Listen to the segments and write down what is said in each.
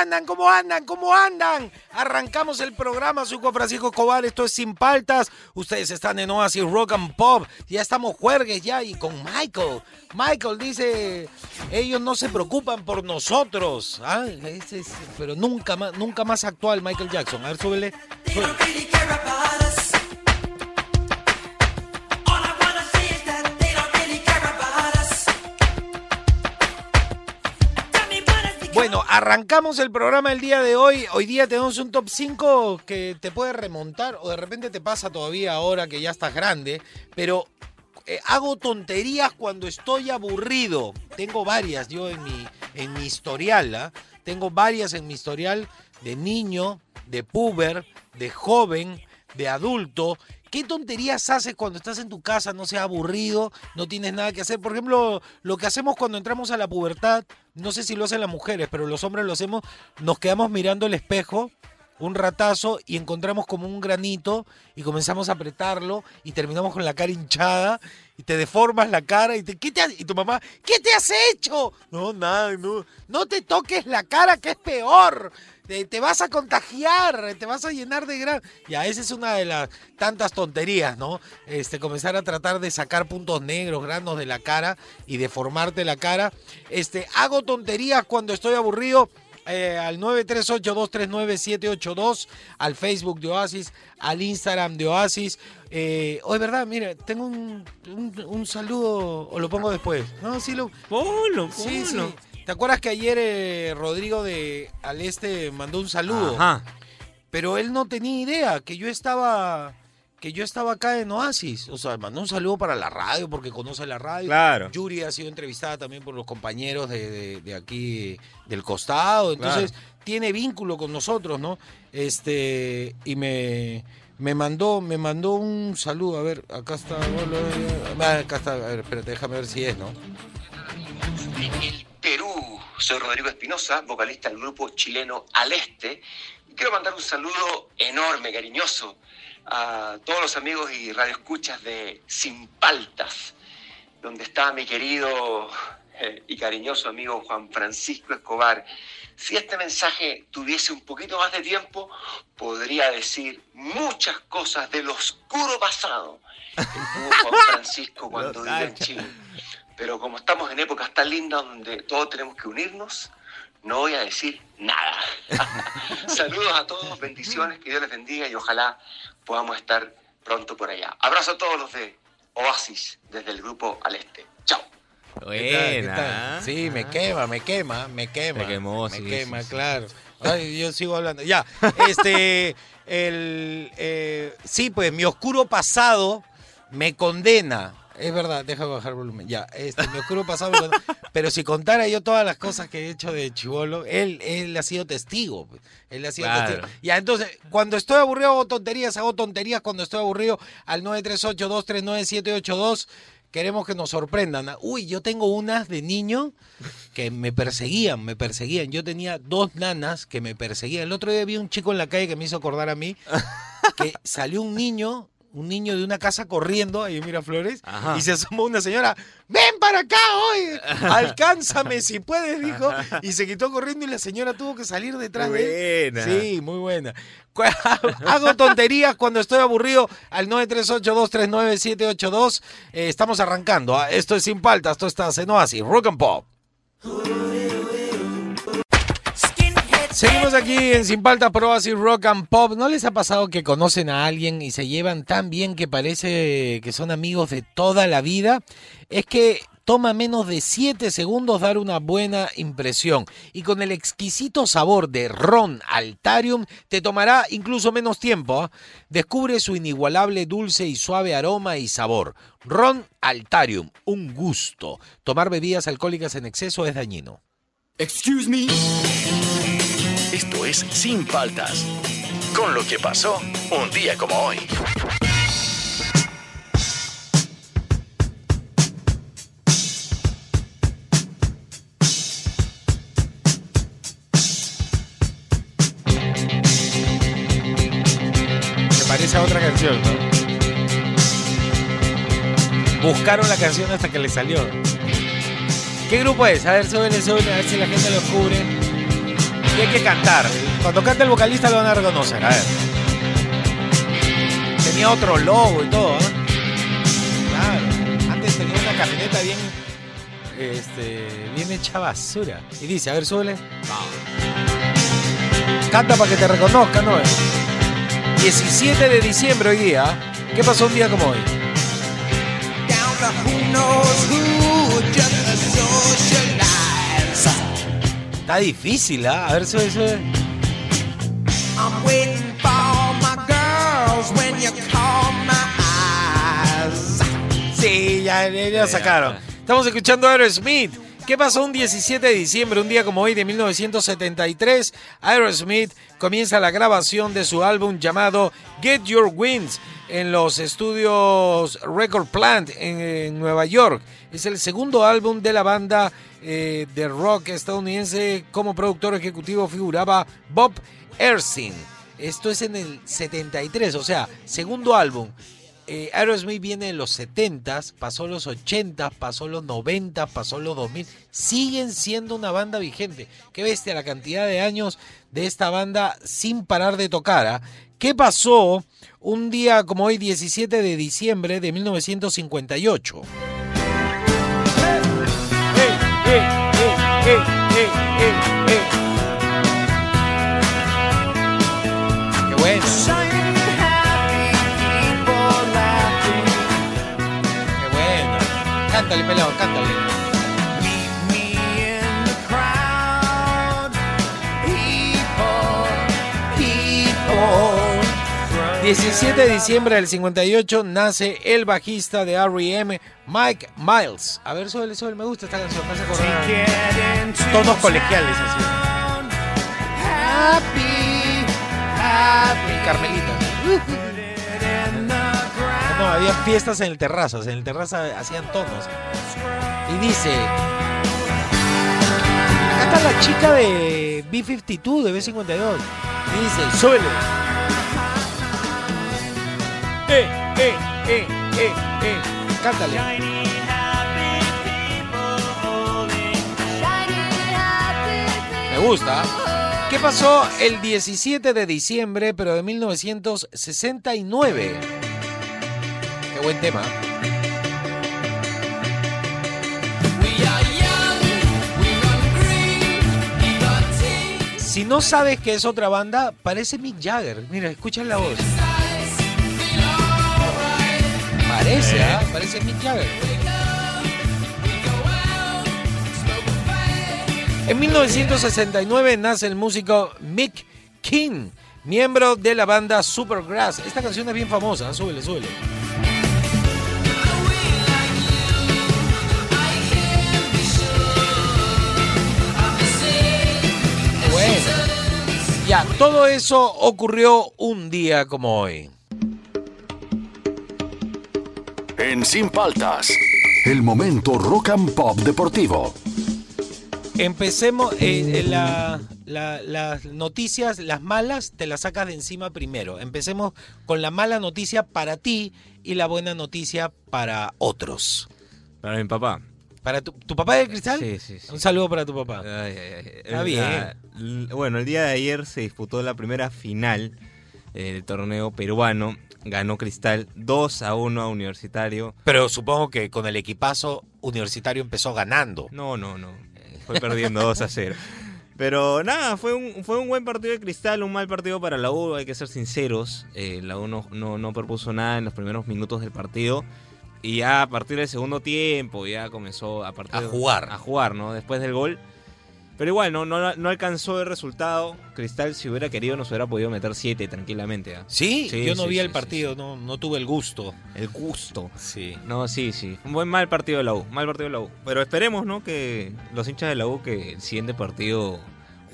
Andan? ¿Cómo andan? ¿Cómo andan? Arrancamos el programa, soy Juan Francisco Escobar, esto es Sin Paltas. Ustedes están en Oasis Rock and Pop. Ya estamos juergues ya y con Michael. Michael dice, ellos no se preocupan por nosotros. Ah, ese es- pero nunca más, nunca más actual Michael Jackson. A ver, súbele. They arrancamos el programa el día de hoy. Hoy día tenemos un top 5 que te puede remontar o de repente te pasa todavía ahora que ya estás grande, pero eh, hago tonterías cuando estoy aburrido. Tengo varias yo en mi, en mi historial, ¿ah? Tengo varias en mi historial de niño, de puber, de joven, de adulto. ¿Qué tonterías haces cuando estás en tu casa, no sea aburrido, no tienes nada que hacer? Por ejemplo, lo que hacemos cuando entramos a la pubertad, no sé si lo hacen las mujeres, pero los hombres lo hacemos, nos quedamos mirando el espejo un ratazo y encontramos como un granito y comenzamos a apretarlo y terminamos con la cara hinchada y te deformas la cara y, te, ¿qué te y tu mamá, ¿qué te has hecho? No, nada, no, no te toques la cara que es peor. Te, te vas a contagiar, te vas a llenar de gran... Ya, esa es una de las tantas tonterías, ¿no? Este, comenzar a tratar de sacar puntos negros, granos de la cara y deformarte la cara. Este, hago tonterías cuando estoy aburrido eh, al 938-239-782, al Facebook de Oasis, al Instagram de Oasis. Eh, oh, es verdad, mira, tengo un, un- un saludo, o lo pongo después. No, sí lo... Ponlo, Sí, sí. ¿Te acuerdas que ayer eh, Rodrigo de Al Este mandó un saludo? Ajá. Pero él no tenía idea que yo estaba que yo estaba acá en Oasis. O sea, mandó un saludo para la radio porque conoce la radio. Claro. Yuri ha sido entrevistada también por los compañeros de, de- de aquí del costado. Entonces, tiene vínculo con nosotros, ¿no? Este, y me, me mandó, me mandó un saludo. A ver, acá está. Ah, Acá está. A ver, espérate, déjame ver si es, ¿no? el Perú. Soy Rodrigo Espinosa, vocalista del grupo chileno Al Este. Y quiero mandar un saludo enorme, cariñoso, a todos los amigos y radioescuchas de Sin Paltas, donde está mi querido eh, y cariñoso amigo Juan Francisco Escobar. Si este mensaje tuviese un poquito más de tiempo, podría decir muchas cosas del oscuro pasado que tuvo Juan Francisco cuando vivió en Chile. Pero como estamos en épocas tan lindas donde todos tenemos que unirnos, no voy a decir nada. Saludos a todos, bendiciones, que Dios les bendiga y ojalá podamos estar pronto por allá. Abrazo a todos los de Oasis desde el grupo al este. Chao. Sí, me Ah. quema, me quema, me quema. Te quemó, me sí, quema, sí, sí. claro. Ay, yo sigo hablando. Ya, este, el, eh, sí, pues mi oscuro pasado me condena. Es verdad, deja bajar el volumen. Ya, este, mi oscuro pasado me. Pero si contara yo todas las cosas que he hecho de chivolo, él, él ha sido testigo. pues. Él ha sido Claro. testigo. Ya, entonces, cuando estoy aburrido hago tonterías, hago tonterías cuando estoy aburrido al 938-239-782. Queremos que nos sorprendan. Uy, yo tengo unas de niño que me perseguían, me perseguían. Yo tenía dos nanas que me perseguían. El otro día vi un chico en la calle que me hizo acordar a mí, que salió un niño, un niño de una casa corriendo, ahí en Miraflores, Ajá. y se asomó una señora, ven para acá hoy, alcánzame si puedes, dijo, y se quitó corriendo y la señora tuvo que salir detrás de él. Buena. Sí, muy buena. Hago tonterías cuando estoy aburrido al 938-239-782. Eh, estamos arrancando. ah, Esto es Sin Paltas, esto está en Oasis, Rock and Pop. Seguimos aquí en Sin Paltas por Oasis Rock and Pop. ¿No les ha pasado que conocen a alguien y se llevan tan bien que parece que son amigos de toda la vida? Es que toma menos de 7 segundos dar una buena impresión. Y con el exquisito sabor de Ron Altarium te tomará incluso menos tiempo. ¿ah? Descubre su inigualable dulce y suave aroma y sabor. Ron Altarium, un gusto. Tomar bebidas alcohólicas en exceso es dañino. Excuse me. Esto es Sin Paltas. Con lo que pasó un día como hoy. Parece a otra canción, ¿no? Buscaron la canción hasta que le salió. ¿Qué grupo es? A ver, súbele, súbele, a ver si la gente lo descubre. Y hay que cantar. Cuando canta el vocalista lo van a reconocer. A ver. Tenía otro logo y todo, ¿eh? Claro. Antes tenía una camioneta bien. Este. Bien hecha basura. Y dice, a ver, súbele. Canta para que te reconozcan, ¿no? 17 de diciembre hoy día. ¿Qué pasó un día como hoy? Está difícil, ¿ah? A ver, sube, sube. I'm waiting for my girls when you call my eyes. Sí, ya, ya, ya sacaron. Estamos escuchando a Aerosmith. ¿Qué pasó un 17 de diciembre, un día como hoy de 1973? Aerosmith comienza la grabación de su álbum llamado Get Your Wings en los estudios Record Plant en, en Nueva York. Es el segundo álbum de la banda eh, de rock estadounidense. Como productor ejecutivo figuraba Bob Ersin. Esto es en el 73, o sea, segundo álbum. Eh, Aerosmith viene en los 70s, pasó los 80s, pasó los 90s, pasó los 2000. Siguen siendo una banda vigente. Qué bestia la cantidad de años de esta banda sin parar de tocar. ¿ah? ¿Qué pasó un día como hoy, 17 de diciembre de 1958? ¡Qué bueno! ¡Qué bueno! Cántale, pelado, cántale. 17 de diciembre del 58 nace el bajista de R.E.M., Mike Miles. A ver, suele, suele, me gusta esta canción, me hace Tonos colegiales así. Happy, happy. Carmelita. No, había fiestas en el terrazo, en el terrazo hacían tonos. Y dice... Acá está la chica de B-52, de B-52. Y dice, súbele. Eh, eh, eh, eh, eh. Cántale. Me gusta. ¿Qué pasó el 17 de diciembre, pero de 1969? Qué buen tema. Si no sabes que es otra banda, parece Mick Jagger. Mira, escuchan la voz. Parece, ¿ah? Parece Mick Jagger. En 1969 nace el músico Mick King, miembro de la banda Supergrass. Esta canción es bien famosa, súbele, súbele. Bueno, ya, todo eso ocurrió un día como hoy. En Sin Paltas. El momento rock and pop deportivo. Empecemos, eh, eh, la- la- las noticias, las malas, te las sacas de encima primero. Empecemos con la mala noticia para ti y la buena noticia para otros. Para mi papá. ¿Para tu, tu papá de cristal? Sí, sí, sí. Un saludo para tu papá. Ay, ay, ay. Está bien. bueno, el día de ayer se disputó la primera final eh, del torneo peruano. Ganó Cristal 2 a 1 a Universitario. Pero supongo que con el equipazo universitario empezó ganando. No, no, no. Fue perdiendo 2 a 0. Pero nada, fue un, fue un buen partido de Cristal, un mal partido para la U, hay que ser sinceros. Eh, la U no, no, no propuso nada en los primeros minutos del partido. Y ya a partir del segundo tiempo ya comenzó a partir A jugar. A jugar, ¿no? Después del gol. Pero igual, no, no, no alcanzó el resultado. Cristal, si hubiera querido, nos hubiera podido meter 7 tranquilamente. ¿ah? ¿Sí? Sí, Yo no sí, vi sí, el partido, No, no tuve el gusto. El gusto. Sí. No, sí, sí. Un buen mal partido de la U. Mal partido de la U. Pero esperemos, ¿no? Que los hinchas de la U, que el siguiente partido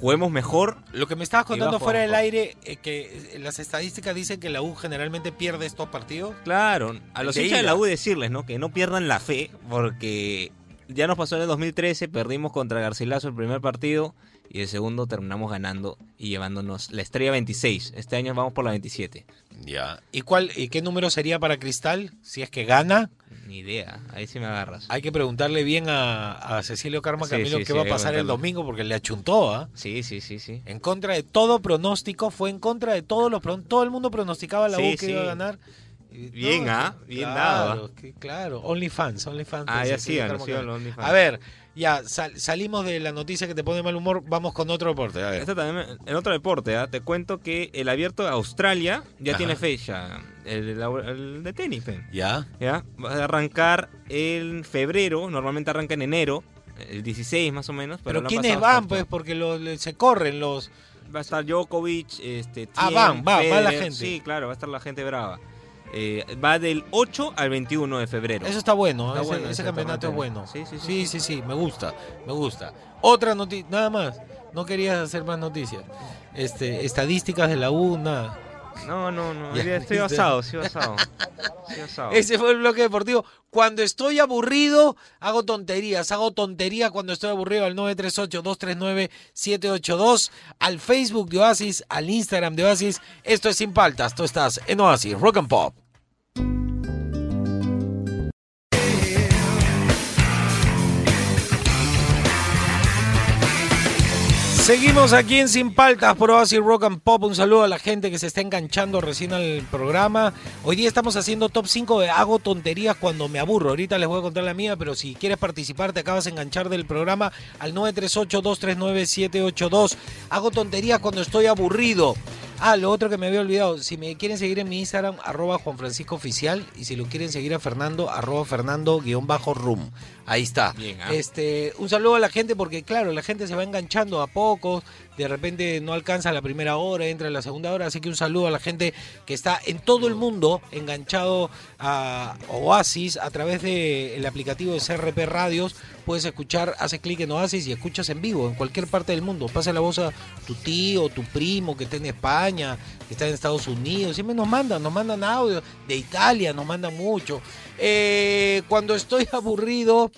juguemos mejor. Lo que me estabas contando fuera del aire, eh, que las estadísticas dicen que la U generalmente pierde estos partidos. Claro, a los De hinchas de la U decirles, ¿no? Que no pierdan la fe, porque ya nos pasó en el 2013, perdimos contra Garcilaso el primer partido y el segundo terminamos ganando y llevándonos la estrella 26. Este año vamos por la 27. Ya. ¿Y cuál y qué número sería para Cristal si es que gana? Ni idea, ahí sí me agarras. Hay que preguntarle bien a, a Cecilio Carma Camilo sí, qué sí, va hay a pasar el domingo porque le achuntó, ¿ah? Sí, sí, sí, sí. En contra de todo pronóstico, fue en contra de todos los pron- todo el mundo pronosticaba la U que iba a ganar. Bien, ¿ah? Bien claro, dado, que- claro, OnlyFans, OnlyFans. Ah, ya Camilo. OnlyFans. A ver, ya sal- salimos de la noticia que te pone mal humor, vamos con otro deporte. A ver. Este también, en otro deporte, ¿ah? te cuento que el abierto de Australia ya Ajá. tiene fecha. El, el de tenis. Ya. ¿ya? Va a arrancar en febrero, normalmente arranca en enero, el 16 más o menos. Pero, Pero ¿quiénes van? Pues porque lo- le- se corren los... Va a estar Djokovic, este, Ah, Thiem, van, va, va la gente. Sí, claro, va a estar la gente brava. Eh, va del 8 al 21 de febrero. Eso está bueno, Está ese, bueno ese ese campeonato es bueno. Sí, sí, sí. sí, sí, sí, me gusta, me gusta. Otra noticia, nada más, no querías hacer más noticias. Este, estadísticas de la U, nada. No, no, no. Ya, estoy basado, estoy basado. Ese fue el bloque deportivo. Cuando estoy aburrido, hago tonterías. Hago tonterías cuando estoy aburrido al 938-239-782, al Facebook de Oasis, al Instagram de Oasis. Esto es Sin Paltas. Tú estás en Oasis, Rock and Pop. Seguimos aquí en Sin Paltas por Oasis Rock and Pop. Un saludo a la gente que se está enganchando recién al programa. Hoy día estamos haciendo top 5 de hago tonterías cuando me aburro. Ahorita les voy a contar la mía, pero si quieres participar, te acabas de enganchar del programa al 938-239-782. Hago tonterías cuando estoy aburrido. Ah, lo otro que me había olvidado, si me quieren seguir en mi Instagram, arroba Juan Francisco Oficial, y si lo quieren seguir a Fernando, arroba Fernando-Room. Ahí está. Bien, ah. Este, un saludo a la gente porque claro, la gente se va enganchando a pocos, de repente no alcanza la primera hora, entra en la segunda hora, así que un saludo a la gente que está en todo el mundo enganchado a Oasis a través del aplicativo de CRP Radios. Puedes escuchar, haces clic en Oasis y escuchas en vivo en cualquier parte del mundo. Pasa la voz a tu tío, tu primo que está en España, que está en Estados Unidos. Siempre nos mandan, nos mandan audio. De Italia nos mandan mucho. Eh, cuando estoy aburrido,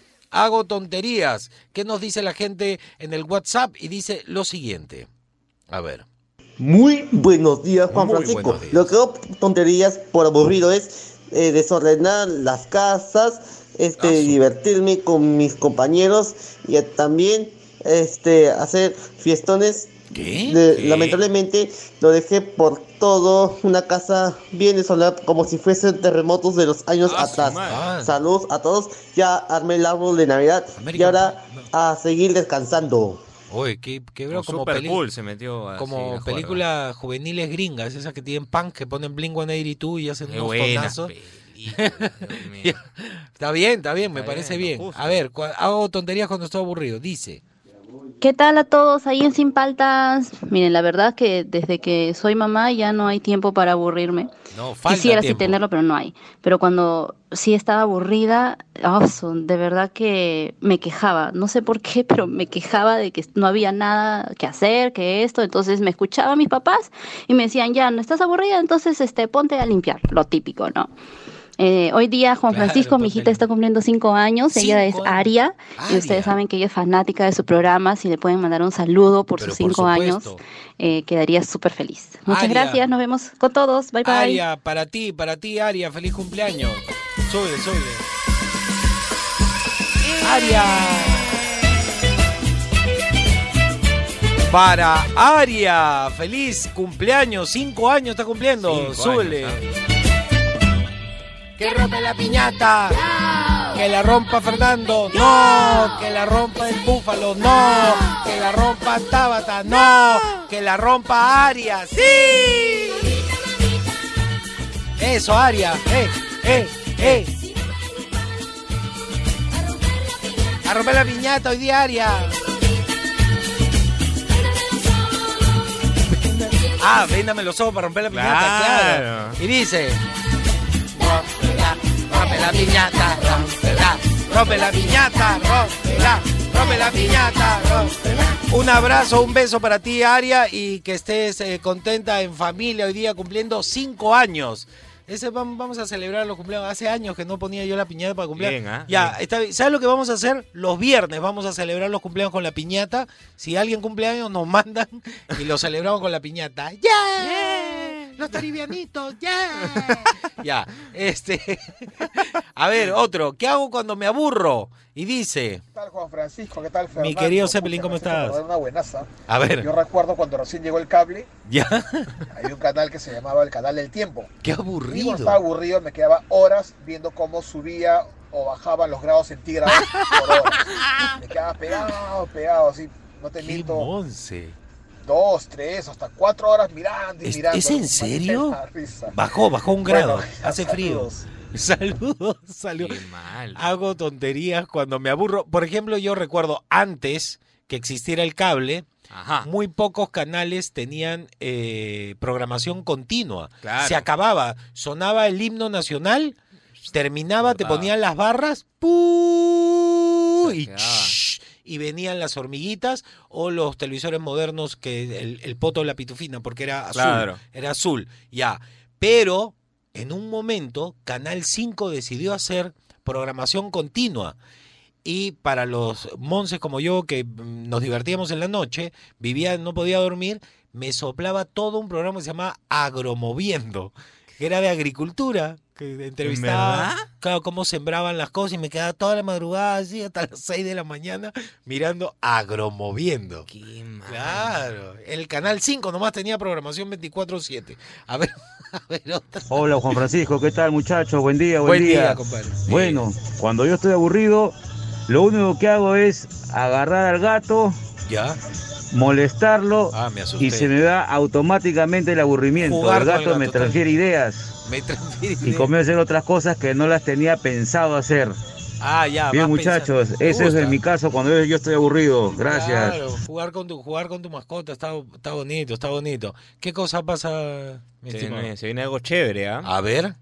hago tonterías. ¿Qué nos dice la gente en el WhatsApp? Y dice lo siguiente. A ver. Muy buenos días, Juan Muy Francisco. días. Lo que hago tonterías por aburrido es eh, desordenar las casas, este, Ah, divertirme con mis compañeros y también este, hacer fiestones. ¿Qué? De- ¿Qué? Lamentablemente lo dejé por todo una casa bien desolada como si fuesen terremotos de los años Ah, atrás. Ah. Saludos a todos. Ya armé el árbol de Navidad y ahora a seguir descansando. Oye, qué, qué bro, Como como, super cool se metió así como películas juveniles gringas, esas que tienen punk, que ponen Blink 182 y hacen Qué unos tonazos. Está bien, está bien, me Está parece bien. A ver, hago tonterías cuando estoy aburrido. Dice. ¿Qué tal a todos ahí en Sin Paltas? Miren, la verdad que desde que soy mamá ya no hay tiempo para aburrirme. No, falta Quisiera sí tiempo. tenerlo, pero no hay. Pero cuando sí estaba aburrida, oh, son- de verdad que me quejaba. No sé por qué, pero me quejaba de que no había nada que hacer, que esto. Entonces me escuchaba a mis papás y me decían, ya, no estás aburrida, entonces este, ponte a limpiar, lo típico, ¿no? Eh, hoy día Juan Claro, Francisco, mi hijita, está cumpliendo cinco años. Ella es. Aria. Y ustedes saben que ella es fanática de su programa. Si le pueden mandar un saludo por Pero sus por cinco años, eh, quedaría súper feliz. Muchas Aria. gracias. Nos vemos con todos. Bye bye. Aria, para ti, para ti, Aria, feliz cumpleaños. Sube, sube. Aria. Para Aria, feliz cumpleaños, cinco años está cumpliendo. Cinco Súbele. años, Que rompe la piñata. Que la rompa Fernando. No. Que la rompa el búfalo. No. Que la rompa Tabata. No. Que la rompa Aria. Sí. Eso, Aria. Eh, eh, eh. A romper la piñata hoy diaria. Ah, véndame los ojos para romper la piñata, claro. Claro. Y dice. La piñata, rompe la piñata, rómpela, rompe la piñata. Un abrazo, un beso para ti, Aria, y que estés eh, contenta en familia hoy día cumpliendo cinco años. Ese vam- vamos a celebrar los cumpleaños. Hace años que no ponía yo la piñata para cumplir. Bien, ¿ah? Ya, Bien. está bien. ¿Sabes lo que vamos a hacer? Los viernes vamos a celebrar los cumpleaños con la piñata. Si alguien cumpleaños, nos mandan y lo celebramos con la piñata. ¡Yeah! Los taribianitos, ¡yeah! ya, este. a ver, otro. ¿Qué hago cuando me aburro? Y dice. ¿Qué tal, Juan Francisco? ¿Qué tal, Fernando? querido Zeppelin, ¿cómo estás? Una buenaza. A ver, Yo recuerdo cuando recién llegó el cable, ya. había un canal que se llamaba el Canal del Tiempo. Qué Y cuando aburrido. estaba aburrido me quedaba horas viendo cómo subía o bajaban los grados centígrados por hora. Me quedaba pegado, pegado, así, no te Qué miento, monse. Dos, tres, hasta cuatro horas mirando y ¿Es- mirando. es en serio? Bajó, bajó un grado. Bueno, Hace frío. saludos. Saludos, saludos. Qué mal. Hago tonterías cuando me aburro. Por ejemplo, yo recuerdo antes que existiera el cable, Ajá. muy pocos canales tenían eh, programación continua. Claro. Se acababa, sonaba el himno nacional, terminaba, te ponían las barras, ¡pu! Se y, y venían las hormiguitas o los televisores modernos que el, el poto de la pitufina, porque era azul. Claro. Era azul, ya. Pero en un momento, Canal 5 decidió hacer programación continua. Y para los monces como yo, que mm, nos divertíamos en la noche, vivía, no podía dormir, me soplaba todo un programa que se llamaba Agromoviendo, que era de agricultura, que entrevistaba claro, cómo sembraban las cosas y me quedaba toda la madrugada así hasta las 6 de la mañana mirando Agromoviendo. Qué mal. Claro, el canal 5 nomás tenía programación 24/7. A ver, a ver otra. Hola Juan Francisco, ¿qué tal muchachos? Buen día, buen, Buen día, día. compadre. Bueno, cuando yo estoy aburrido, lo único que hago es agarrar al gato, Ya. Molestarlo Ah, me asusté. y se me va automáticamente el aburrimiento. Jugar el gato, me transfiere ideas Me transfiere y comienzo a hacer otras cosas que no las tenía pensado hacer. Ah, ya. Bien muchachos, ese es en mi caso cuando yo- yo estoy aburrido. Gracias. Claro, jugar con tu, jugar con tu mascota está, está bonito, está bonito. ¿Qué cosa pasa, mi Se estimado? viene, se viene algo chévere, ¿ah? A ver.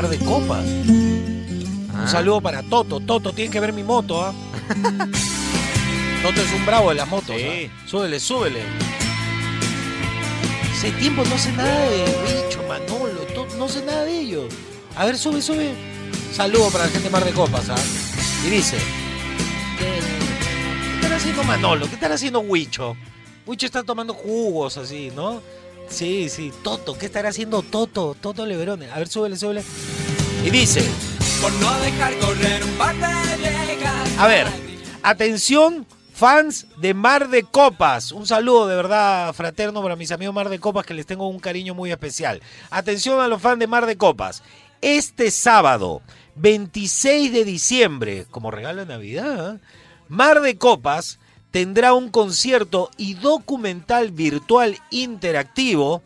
Ese de copas. Ah. Un saludo para Toto. Toto, tienes que ver mi moto, ¿ah? Toto es un bravo de las motos. Sí. ¿ah? Súbele, súbele. Hace tiempo no sé nada de Bicho, Manolo, no sé nada de ellos. A ver, sube, sube. Saludo para la gente de Mar de Copas, ¿ah? Y dice. ¿Qué estará haciendo Manolo? ¿Qué estará haciendo Huicho? Huicho está tomando jugos así, ¿no? Sí, sí. Toto, ¿qué estará haciendo Toto? Toto Leverone. A ver, súbele, súbele. Y dice. Por no dejar correr un par de. A ver, atención, fans de Mar de Copas. Un saludo de verdad fraterno para mis amigos Mar de Copas que les tengo un cariño muy especial. Atención a los fans de Mar de Copas. Este sábado, 26 de diciembre, como regalo de Navidad, ¿eh? Mar de Copas tendrá un concierto y documental virtual interactivo,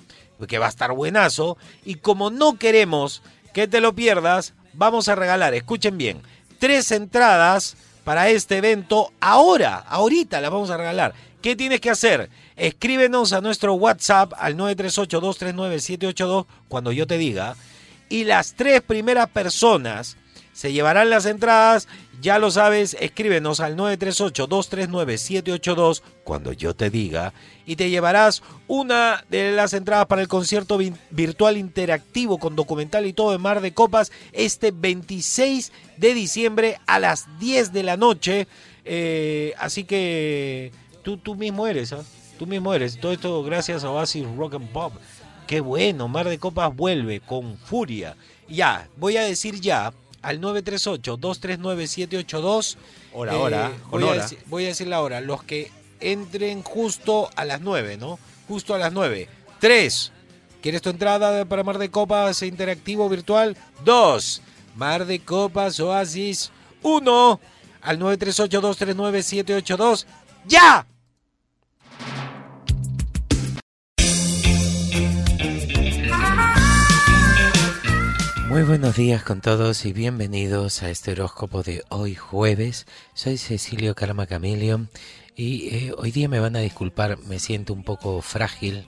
que va a estar buenazo, y como no queremos que te lo pierdas, vamos a regalar, escuchen bien, tres entradas para este evento ahora, ahorita las vamos a regalar. ¿Qué tienes que hacer? Escríbenos a nuestro WhatsApp al 938-239-782 cuando yo te diga. Y las tres primeras personas se llevarán las entradas. Ya lo sabes, escríbenos al 938-239-782 cuando yo te diga. Y te llevarás una de las entradas para el concierto vi- virtual interactivo con documental y todo de Mar de Copas este 26 de diciembre a las 10 de la noche. Eh, así que tú, tú mismo eres, ¿ah? Tú mismo eres. Todo esto gracias a Oasis Rock and Pop. Qué bueno, Mar de Copas vuelve con furia. Ya, voy a decir ya al 938-239-782. Hora, hora, con voy, a hora. deci- voy a decir la hora. Los que entren justo a las 9, ¿no? Justo a las 9. 3. ¿Quieres tu entrada para Mar de Copas interactivo virtual? 2. Mar de Copas Oasis 1. Al 938-239-782. ¡Ya! Muy buenos días con todos y bienvenidos a este horóscopo de hoy jueves. Soy Cecilio Karma Camilio y eh, hoy día me van a disculpar, me siento un poco frágil,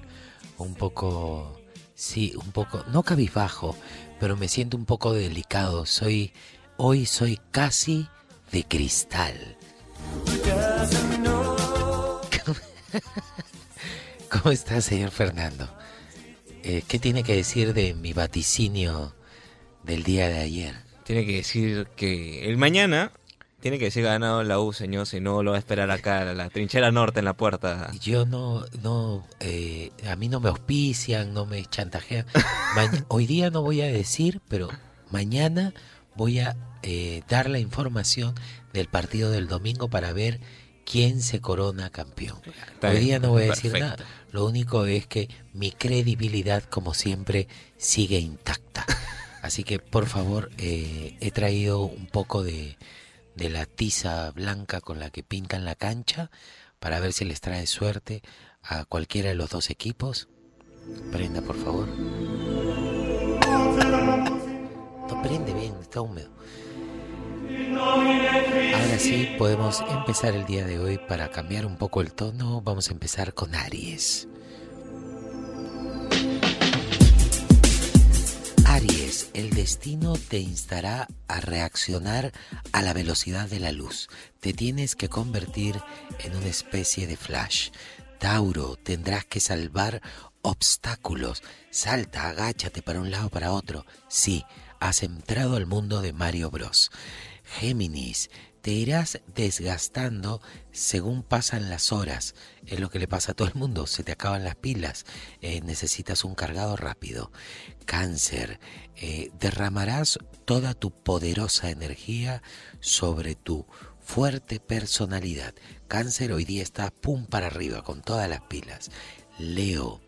un poco, sí, un poco, no cabizbajo, pero me siento un poco delicado. Soy, hoy soy casi de cristal. ¿Cómo está, señor Fernando? Eh, ¿Qué tiene que decir de mi vaticinio del día de ayer? Tiene que decir que el mañana tiene que decir ganado la U, señor, si no lo va a esperar acá, a la trinchera norte en la puerta. Yo no, no, eh, a mí no me auspician, no me chantajean. Hoy día no voy a decir, pero mañana voy a eh, dar la información del partido del domingo para ver quién se corona campeón. Está Hoy día no voy a decir perfecto. nada. Lo único es que mi credibilidad, como siempre, sigue intacta. Así que, por favor, eh, he traído un poco de, la tiza blanca con la que pintan la cancha para ver si les trae suerte a cualquiera de los dos equipos. Prenda, por favor. No prende bien, está húmedo. Ahora sí, podemos empezar el día de hoy para cambiar un poco el tono. Vamos a empezar con Aries. El destino te instará a reaccionar a la velocidad de la luz. Te tienes que convertir en una especie de flash. Tauro, tendrás que salvar obstáculos. Salta, agáchate para un lado para otro. Sí, has entrado al mundo de Mario Bros. Géminis, te irás desgastando según pasan las horas. Es lo que le pasa a todo el mundo. Se te acaban las pilas. Eh, necesitas un cargado rápido. Cáncer, eh, derramarás toda tu poderosa energía sobre tu fuerte personalidad. Cáncer hoy día está pum para arriba con todas las pilas. Leo,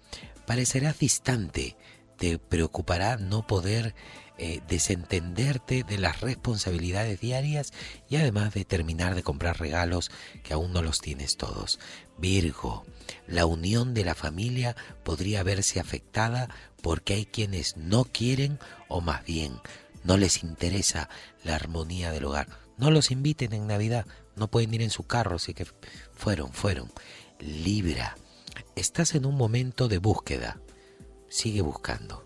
parecerás distante. Te preocupará no poder eh, desentenderte de las responsabilidades diarias y además de terminar de comprar regalos que aún no los tienes todos. Virgo, la unión de la familia podría verse afectada porque hay quienes no quieren o más bien no les interesa la armonía del hogar. No los inviten en Navidad, no pueden ir en su carro, así que fueron, fueron. Libra, estás en un momento de búsqueda. Sigue buscando.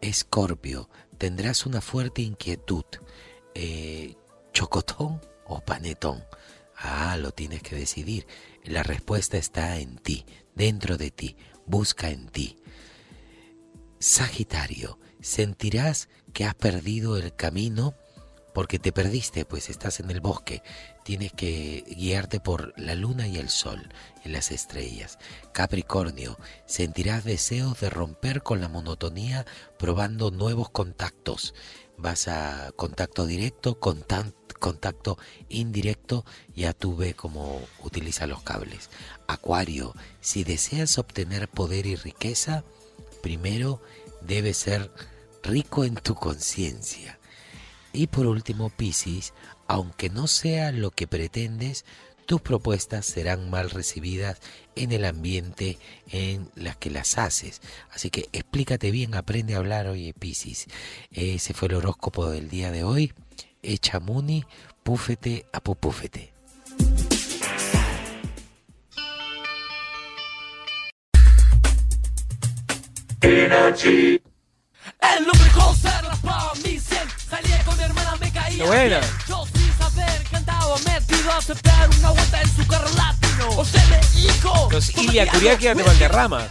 Escorpio, tendrás una fuerte inquietud. Eh, ¿Chocotón o panetón? Ah, lo tienes que decidir. La respuesta está en ti, dentro de ti. Busca en ti. Sagitario, sentirás que has perdido el camino porque te perdiste, pues estás en el bosque. Tienes que guiarte por la luna y el sol, en las estrellas. Capricornio, sentirás deseos de romper con la monotonía probando nuevos contactos. Vas a contacto directo, contacto indirecto, ya tú ves cómo utiliza los cables. Acuario, si deseas obtener poder y riqueza, primero debes ser rico en tu conciencia. Y por último, Piscis, aunque no sea lo que pretendes, tus propuestas serán mal recibidas en el ambiente en las que las haces. Así que explícate bien, aprende a hablar, oye Piscis. Ese fue el horóscopo del día de hoy. Echa muni, púfete a pupúfete. El hombre conserva para mí siempre. Salí con mi hermana, me caía. Qué buena. bien. Yo sin saber metido a aceptar una vuelta en su carro latino. Los Ilia de Valderrama.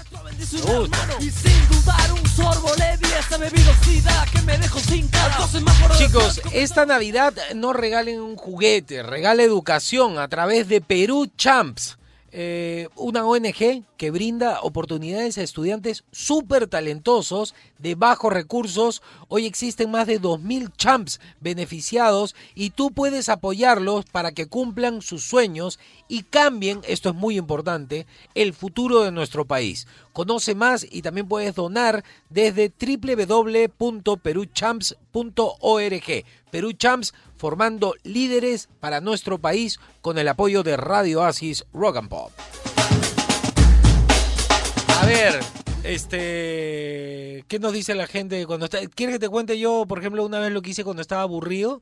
Me gusta. Y sin dudar un sorbo le di esa bebida oxidada que me dejó sin cara. Dos semáforos de Chicos, esta Navidad no regalen un juguete, regala educación a través de Perú Champs, eh, una ONG que brinda oportunidades a estudiantes súper talentosos de bajos recursos. Hoy existen más de 2.000 champs beneficiados y tú puedes apoyarlos para que cumplan sus sueños y cambien, esto es muy importante, el futuro de nuestro país. Conoce más y también puedes donar desde www.peruchamps.org. Perú Champs formando líderes para nuestro país con el apoyo de Radio Asis Rock and Pop. A ver, Este, ¿qué nos dice la gente cuando está? ¿Quieres que te cuente yo, por ejemplo, una vez lo que hice cuando estaba aburrido?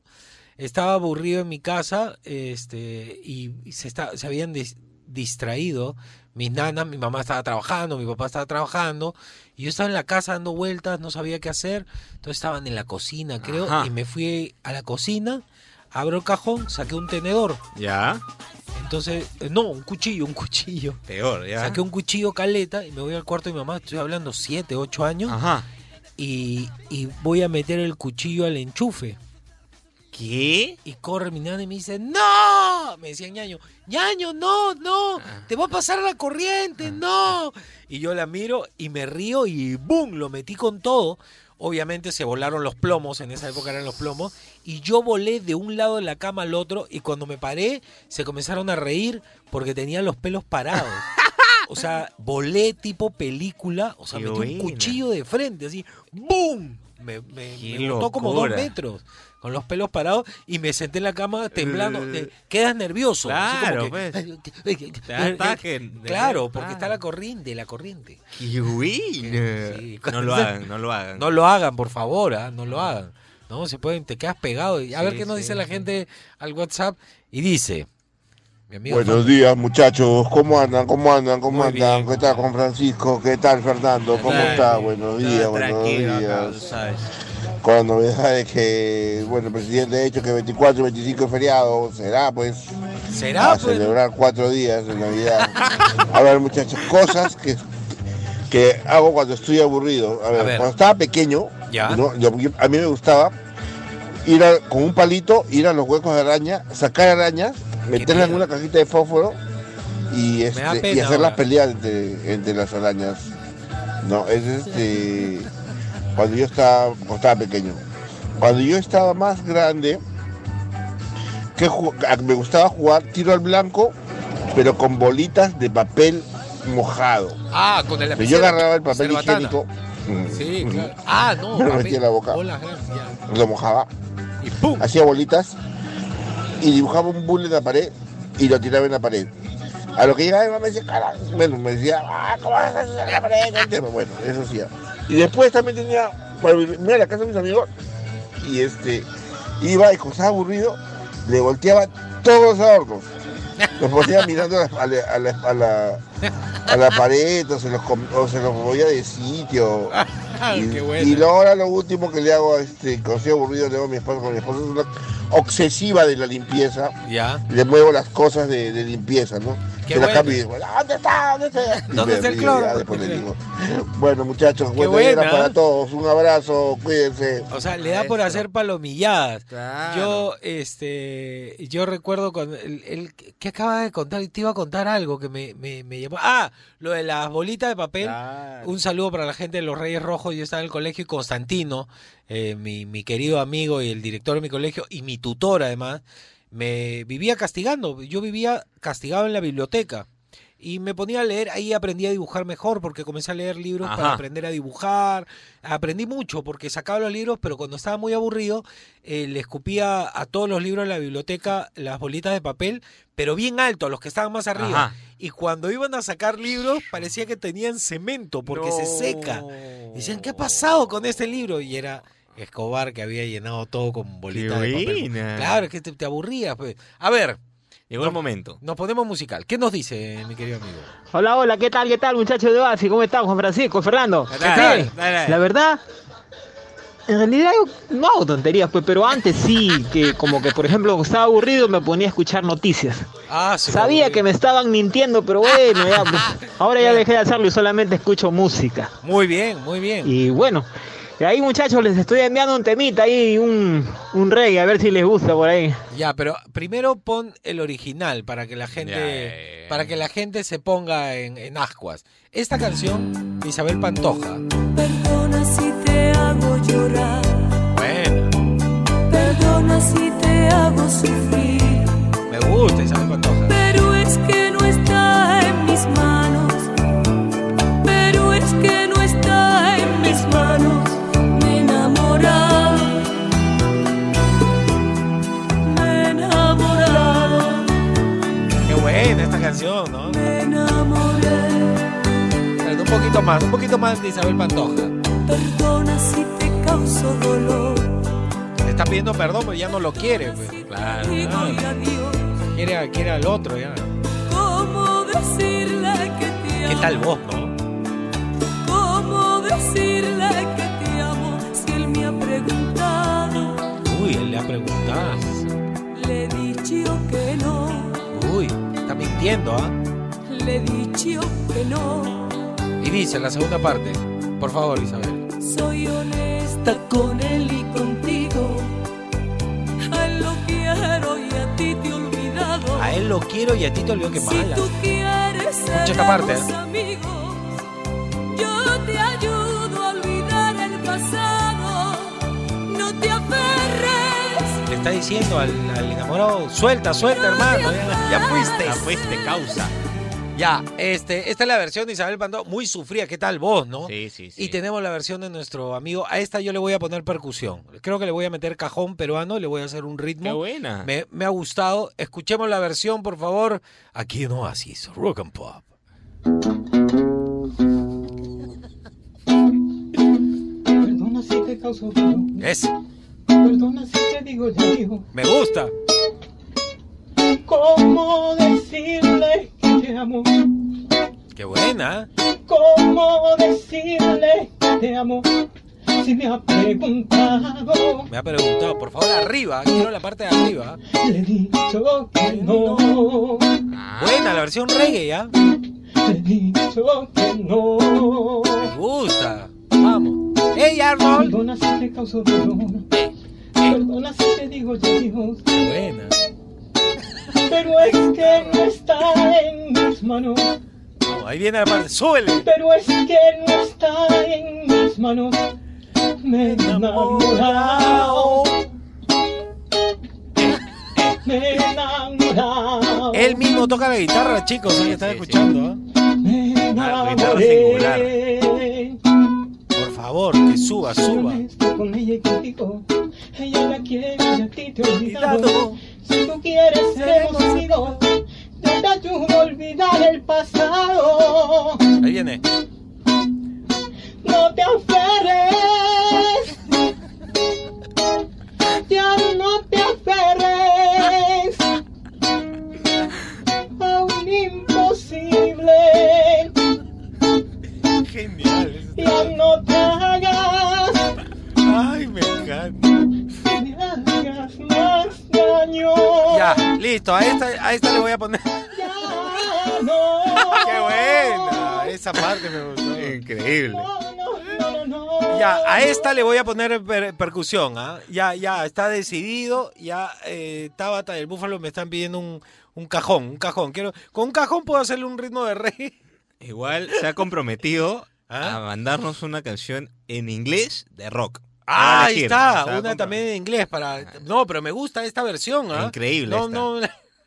Estaba aburrido en mi casa, este, y se está, se habían dis- distraído mis nanas, mi mamá estaba trabajando, mi papá estaba trabajando, y yo estaba en la casa dando vueltas, no sabía qué hacer, entonces estaban en la cocina, creo, Ajá. y me fui a la cocina, abro el cajón, saqué un tenedor. Ya. Entonces, eh, no, un cuchillo, un cuchillo. Peor, ya. Saqué un cuchillo caleta y me voy al cuarto de mi mamá, estoy hablando 7, 8 años. Ajá. Y, y voy a meter el cuchillo al enchufe. ¿Qué? Y corre mi nana y me dice, ¡No! Me decía ñaño, ñaño, no, no, te va a pasar la corriente, no. Y yo la miro y me río y ¡boom! Lo metí con todo. Obviamente se volaron los plomos, en esa época eran los plomos, y yo volé de un lado de la cama al otro y cuando me paré se comenzaron a reír porque tenía los pelos parados. O sea, volé tipo película, o sea, Qué metí un cuchillo de frente, así, ¡boom! Me, me, me botó como dos metros, con los pelos parados, y me senté en la cama temblando. de- quedas nervioso. Claro, que-. Te Claro, porque está la corriente, la corriente. Sí. No lo hagan, no lo hagan. No lo hagan, por favor, ¿ah? no lo hagan. No, se pueden, te quedas pegado. A Sí, ver qué nos sí, dice la gente al WhatsApp. Y dice, Buenos días muchachos, ¿cómo andan? ¿Cómo andan? ¿Cómo Muy andan? bien. ¿Qué tal con Francisco? ¿Qué tal Fernando? ¿Cómo Tranqui, está? Buenos días, buenos acá, días. sabes. Con la novedad de que, bueno, el presidente ha dicho que 24 y 25 es feriado, será pues ¿Será? a pues? celebrar cuatro días de Navidad. A ver muchachos, cosas que, que hago cuando estoy aburrido. A ver, ver. cuando estaba pequeño, Ya. ¿no? Yo- a mí me gustaba ir a- con un palito, ir a los huecos de araña, sacar arañas, meterlas en una cajita de fósforo y, este, y hacer las peleas entre, entre las arañas. No, es este cuando yo estaba, cuando estaba pequeño. Cuando yo estaba más grande, que me gustaba jugar tiro al blanco, pero con bolitas de papel mojado. Ah, con el Pero yo lapicero agarraba el papel higiénico, mm, Sí, mm, claro. Ah, no. Me lo papel- metí en la boca. ya. lo mojaba, Y ¡pum! hacía bolitas y dibujaba un bull en la pared y lo tiraba en la pared. A lo que llegaba mi mamá me decía, cara, bueno, me decía, ah, ¿cómo vas a hacer la pared? No entiendo". Bueno, eso hacía. Y después también tenía, me iba a la casa de mis amigos y este, iba y cuando estaba aburrido, le volteaba todos los ahorros. Los ponía mirando a la, a la- a pared o se los, o se los movía de sitio. Y, Qué bueno. y lo- ahora lo último que le hago, este, cuando estoy aburrido, le hago a mi esposa, con mi esposa es una obsesiva de la limpieza. Ya. Le muevo las cosas de, de limpieza, ¿no? Qué Se bueno. cambio y digo, ¿dónde está? ¿Dónde está? ¿Dónde está el cloro? ya después le digo. Bueno, muchachos, Qué buena buena. para todos. Un abrazo, cuídense. O sea, le da por hacer palomilladas. Claro. Yo, este, yo recuerdo cuando el, el- que acaba de contar, te iba a contar algo que me, me, me llamó. Ah, lo de las bolitas de papel. Claro. Un saludo para la gente de los Reyes Rojos. Yo estaba en el colegio y Constantino, eh, mi, mi querido amigo y el director de mi colegio y mi tutor además, me vivía castigando. Yo vivía castigado en la biblioteca. Y me ponía a leer, ahí aprendí a dibujar mejor porque comencé a leer libros para aprender a dibujar. Aprendí mucho porque sacaba los libros, pero cuando estaba muy aburrido, eh, le escupía a todos los libros de la biblioteca las bolitas de papel, pero bien alto, a los que estaban más arriba. Ajá. Y cuando iban a sacar libros, parecía que tenían cemento porque se seca. Decían, ¿qué ha pasado con este libro? Y era Escobar que había llenado todo con bolitas de papel. Claro, es que te, te aburrías. Pues. A ver, Llegó el momento. nos ponemos musical. ¿Qué nos dice mi querido amigo? Hola, hola, ¿qué tal, qué tal, muchachos de Basi? ¿Cómo están, Juan Francisco, Fernando? ¿Qué tal? La verdad, en realidad yo no hago tonterías, pues, pero antes sí, que como que, por ejemplo, estaba aburrido me ponía a escuchar noticias. Ah, se Sabía que me estaban mintiendo, pero bueno, ya, pues, ahora ya dejé de hacerlo y solamente escucho música. Muy bien, muy bien. Y bueno, y ahí muchachos les estoy enviando un temita ahí, un, un reggae, a ver si les gusta por ahí. Ya, pero primero pon el original para que la gente, para que la gente se ponga en, en ascuas. Esta canción de Isabel Pantoja. Perdona si te hago llorar, Bueno, perdona si te hago sufrir, me gusta Isabel Pantoja. pero es que canción, ¿no? me enamoré. No poquito más, un poquito más de Isabel Pantoja. Perdona si te causo dolor. Le está pidiendo perdón, pero ya no lo quiere. pues. Claro. Adiós. Quiere, quiere al otro ya. ¿Cómo decirle que te amo? ¿Qué tal vos, no? ¿Cómo decirle que te amo si él me ha preguntado? Uy, él le ha preguntado. Le he dicho que no, Uy, está mintiendo, ¿ah? le he dicho que no. Y dice en la segunda parte, por favor, Isabel. Soy honesta con él y contigo. A él lo quiero y a ti te he olvidado. A él lo quiero y a ti te olvidó que Si mala. tú quieres Escucha esta parte, ¿eh? Está diciendo al, al enamorado, suelta, suelta, hermano. Ya, ya fuiste. Ya fuiste causa. Ya, este, esta es la versión de Isabel Pantoja, muy sufrida. ¿Qué tal vos, no? Sí, sí, sí. Y tenemos la versión de nuestro amigo. A esta yo le voy a poner percusión. Creo que le voy a meter cajón peruano, le voy a hacer un ritmo. Qué buena. Me, me ha gustado. Escuchemos la versión, por favor. Aquí en Oasis, Rock and Pop. Perdona si te causo. Es, Perdona si te digo ya digo. me gusta. ¿Cómo decirle que te amo? Qué buena. ¿Cómo decirle que te amo? Si me ha preguntado, Me ha preguntado, por favor, arriba. Quiero la parte de arriba. le he dicho que no. Buena, la versión reggae, ¿ya? Le he dicho que no. Me gusta. Vamos. ¡Hey, Arnold! Perdona si te causo dolor. Perdona si te digo Dios. Buena. Pero es que no está en mis manos. No, ahí viene la parte. ¡Súbele! Pero es que no está en mis manos. Me he enamorado. Me he enamorado. Él mismo toca la guitarra, chicos. Ahí están escuchando. ¿ah? Me La guitarra singular. Favor, que suba, suba. Con ella y contigo. Ella la quiere y a ti te he olvidado. Si tú quieres seremos amigos. Yo te ayudo a olvidar el pasado. Ahí viene. No te aferres. Ya no te hagas, Ay, me encanta. me hagas más daño. Ya, listo. A esta, a esta le voy a poner. Ya no. ¡Qué buena! Esa parte me gustó. Increíble. No, no, no. Ya, a esta le voy a poner per- percusión, ¿ah? Ya, ya, está decidido. Ya, eh, Tabata del Búfalo me están pidiendo un, un cajón, un cajón. Quiero, con un cajón puedo hacerle un ritmo de reggae. Igual se ha comprometido ¿Ah? a mandarnos una canción en inglés de rock. Ah, ahí está, una también en inglés para. No, pero me gusta esta versión, ¿ah? Increíble No, esta. no,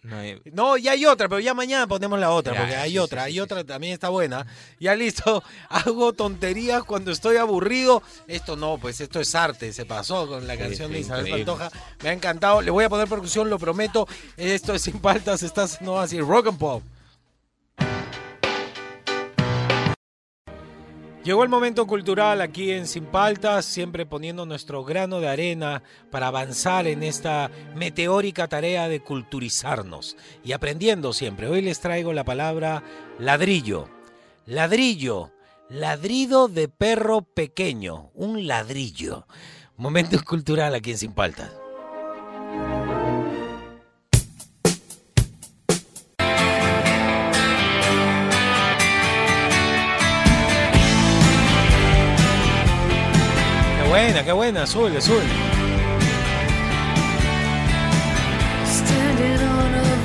No hay- no, ya hay otra, pero ya mañana ponemos la otra, Ya, porque hay sí, otra, sí, hay sí, otra también está buena. Ya listo, hago tonterías cuando estoy aburrido. Esto no, pues esto es arte, se pasó con la canción de Isabel increíble. Pantoja. Me ha encantado, le voy a poner percusión, lo prometo. Esto es sin paltas, estás no así, rock and pop. Llegó el momento cultural aquí en Sin Paltas, siempre poniendo nuestro grano de arena para avanzar en esta meteórica tarea de culturizarnos y aprendiendo siempre. Hoy les traigo la palabra ladrillo. Ladrillo, ladrido de perro pequeño, un ladrillo. Momento cultural aquí en Sin Paltas. Buena, qué buena, a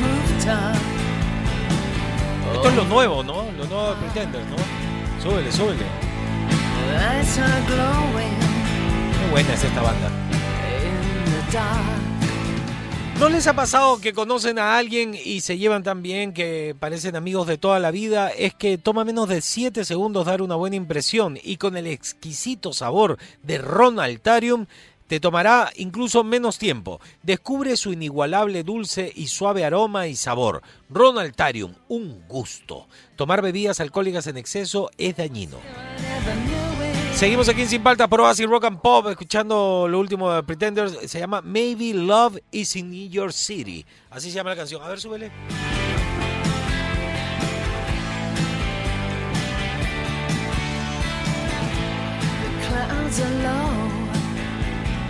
rooftop. Esto es lo nuevo, ¿no? Lo nuevo de Pretenders, ¿no? Súbele, súbele. Qué buena es esta banda. ¿No les ha pasado que conocen a alguien y se llevan tan bien que parecen amigos de toda la vida? Es que toma menos de 7 segundos dar una buena impresión y con el exquisito sabor de Ron Altarium Te tomará incluso menos tiempo. Descubre su inigualable dulce y suave aroma y sabor. Ron Altarium, un gusto. Tomar bebidas alcohólicas en exceso es dañino. Seguimos aquí en Sin Paltas por Oasis Rock and Pop, escuchando lo último de Pretenders. Se llama Maybe Love is in Your City. Así se llama la canción. A ver, súbele.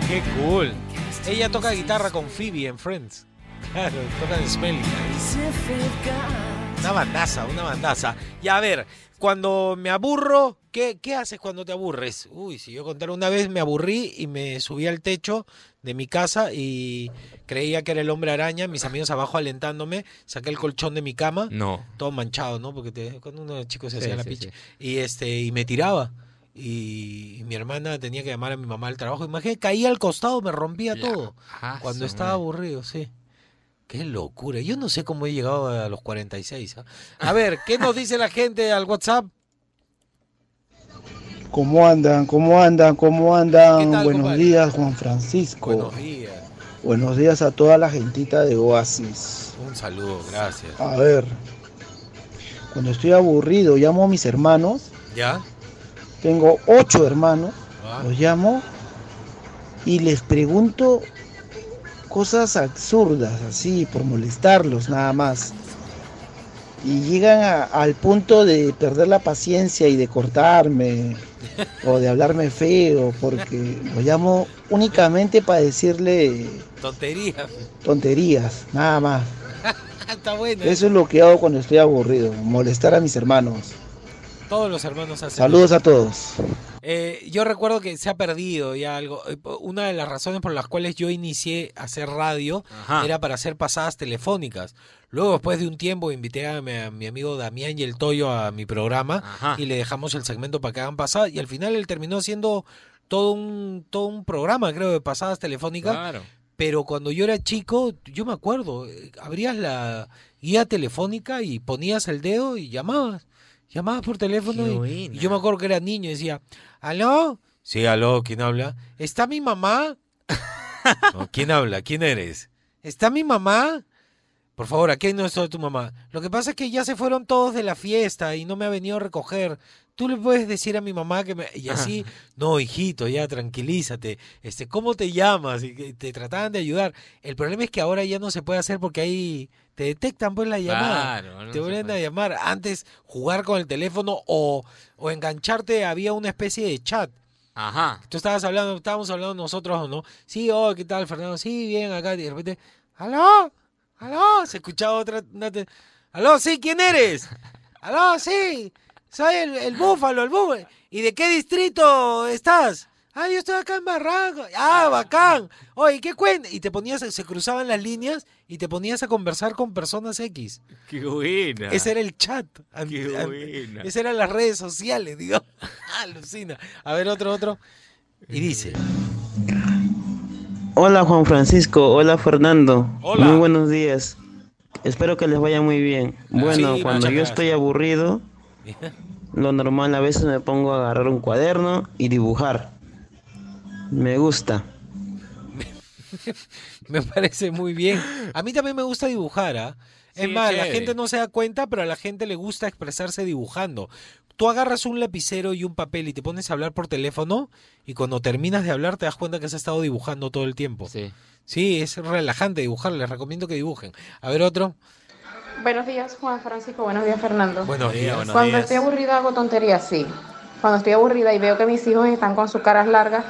Qué cool. Ella toca guitarra con Phoebe en Friends. Claro, toca en Smelly. Una bandaza, una bandaza. Y a ver, cuando me aburro, ¿qué, ¿qué haces cuando te aburres? Uy, si yo contara una vez me aburrí y me subí al techo de mi casa y creía que era el hombre araña, mis amigos abajo alentándome, saqué el colchón de mi cama, No. todo manchado, ¿no? Porque te- cuando uno de chico se Sí, hacía la sí, picha. sí. Y este, y me tiraba. Y mi hermana tenía que llamar a mi mamá al trabajo. Imagínate, caía al costado, me rompía todo. Ah, Cuando estaba aburrido, sí. Qué locura. Yo no sé cómo he llegado a los 46. ¿ah? A ver, ¿qué nos dice la gente al WhatsApp? ¿Cómo andan? ¿Cómo andan? ¿Cómo andan? ¿Qué tal, Buenos compadre? días, Juan Francisco. Buenos días. Buenos días a toda la gentita de Oasis. Un saludo, gracias. A ver, cuando estoy aburrido, llamo a mis hermanos. ¿Ya? Tengo ocho hermanos. Ah. Los llamo y les pregunto cosas absurdas, así, por molestarlos nada más. Y llegan a- al punto de perder la paciencia y de cortarme o de hablarme feo, porque los llamo únicamente para decirle Tontería. tonterías, nada más. Está bueno. Eso es lo que hago cuando estoy aburrido, molestar a mis hermanos. Todos los hermanos hacen Saludos a todos. Eh, yo recuerdo que se ha perdido ya algo. Eh, Una de las razones por las cuales yo inicié a hacer radio Ajá. era para hacer pasadas telefónicas. Luego, después de un tiempo, invité a mi, a mi amigo Damián y el Toyo a mi programa Ajá. y le dejamos el segmento para que hagan pasadas. Y al final él terminó haciendo todo un, todo un programa, creo, de pasadas telefónicas. Claro. Pero cuando yo era chico, yo me acuerdo, eh, abrías la guía telefónica y ponías el dedo y llamabas. Llamabas por teléfono y, y yo me acuerdo que era niño y decía, ¿aló? Sí, aló, ¿quién habla? ¿Está mi mamá? No, ¿Quién habla? ¿Quién eres? ¿Está mi mamá? Por favor, aquí no está tu mamá. Lo que pasa es que ya se fueron todos de la fiesta y no me ha venido a recoger. Tú le puedes decir a mi mamá que me... Y así, no, hijito, ya tranquilízate. Este, ¿Cómo te llamas? Y te trataban de ayudar. El problema es que ahora ya no se puede hacer porque ahí te detectan pues la llamada. Claro, no te vuelven a llamar. Antes, jugar con el teléfono o, o engancharte, había una especie de chat. Ajá. Tú estabas hablando, estábamos hablando nosotros o no. Sí, oh, ¿qué tal, Fernando? Sí, bien, acá. Y de repente, ¿aló? ¿Aló? Se escuchaba otra. ¿Aló? Sí, ¿quién eres? ¿Aló? Sí, soy el, el búfalo, el búfalo. ¿Y de qué distrito estás? Ah, yo estoy acá en Barranco. Ah, bacán. Oye, ¿qué cuenta? Y te ponías, se cruzaban las líneas y te ponías a conversar con personas X. Qué buena. Ese era el chat. Qué buena. Esas eran las redes sociales, digo. Alucina. A ver, otro, otro. Y dice. Hola Juan Francisco, hola Fernando. Hola. Muy buenos días. Espero que les vaya muy bien. Bueno, Sí, cuando yo estoy aburrido, lo normal a veces me pongo a agarrar un cuaderno y dibujar. Me gusta. Me parece muy bien. A mí también me gusta dibujar, ¿ah? Es Sí, más, la gente no se da cuenta, pero a la gente le gusta expresarse dibujando. Tú agarras un lapicero y un papel y te pones a hablar por teléfono y cuando terminas de hablar te das cuenta que has estado dibujando todo el tiempo. Sí. Sí, es relajante dibujar, les recomiendo que dibujen. A ver otro. Buenos días, Juan Francisco. Buenos días, Fernando. Buenos días. buenos Cuando días. estoy aburrida hago tonterías, sí. Cuando estoy aburrida y veo que mis hijos están con sus caras largas,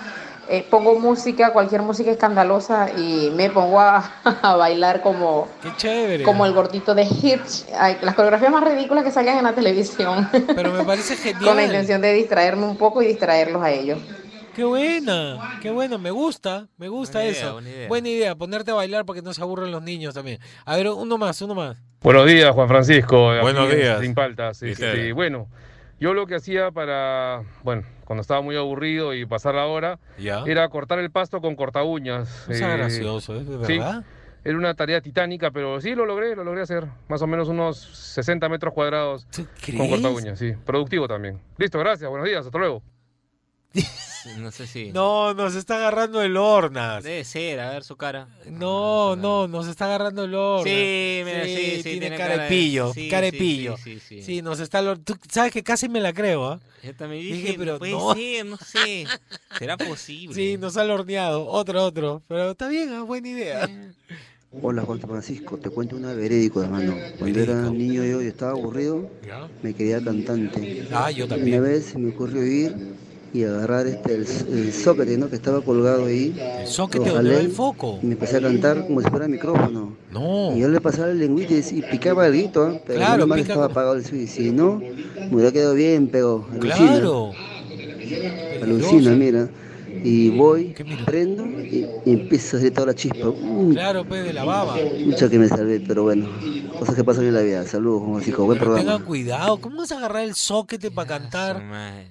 eh, pongo música, cualquier música escandalosa y me pongo a, a bailar como, Qué como el gordito de Hitch. Ay, las coreografías más ridículas que salgan en la televisión. Pero me parece genial. con la intención de distraerme un poco y distraerlos a ellos. Qué buena, qué bueno, me gusta, me gusta Buena idea, eso. buena idea. buena idea, ponerte a bailar para que no se aburran los niños también. A ver, uno más, uno más. Buenos días, Juan Francisco. Buenos en días. Sin paltas. ¿Qué Este, tal? bueno, yo lo que hacía para, bueno, cuando estaba muy aburrido y pasar la hora, Ya. era cortar el pasto con corta uñas. No sea gracioso, ¿es de sí, verdad? era una tarea titánica, pero sí lo logré, lo logré hacer. Más o menos unos 60 metros cuadrados con corta uñas, sí. Productivo también. Listo, gracias, buenos días, hasta luego. No sé si. No, nos está agarrando el Hornas. Debe ser, a ver su cara. No, no, nos está agarrando el Hornas. Sí, mira, sí, sí, tiene, tiene cara cara de pillo, sí, cara de sí, pillo. sí, sí, sí. Sí, nos está... lo- Tú sabes que casi me la creo, ¿ah? Yo también Dije, dije, pero puede no. ser, no sé. ¿Será posible? Sí, nos ha horneado. Otro, otro. Pero está bien, ah, buena idea. Hola Juan Francisco, te cuento una verídico hermano. Cuando era niño yo y estaba aburrido, me quería cantante. Ah, yo también. Una vez se me ocurrió ir y agarrar este el, el socket, ¿no? que estaba colgado ahí. El socket Lo donde el foco. Y me empecé a cantar como si fuera micrófono. No. Y yo le pasaba el lengüitis y picaba el grito, ¿ah? pero Claro, mal pica estaba apagado el switch. Si no, me hubiera quedado bien, pero alucina. Claro. Alucina, mira. Y voy, prendo y, y empiezo a salir toda la chispa. Uh, Claro, pues de la baba. Mucha que me salvé, pero bueno, cosas que pasan en la vida. Saludos, Juan Francisco, buen programa. tengan cuidado. ¿Cómo vas a agarrar el socket para cantar?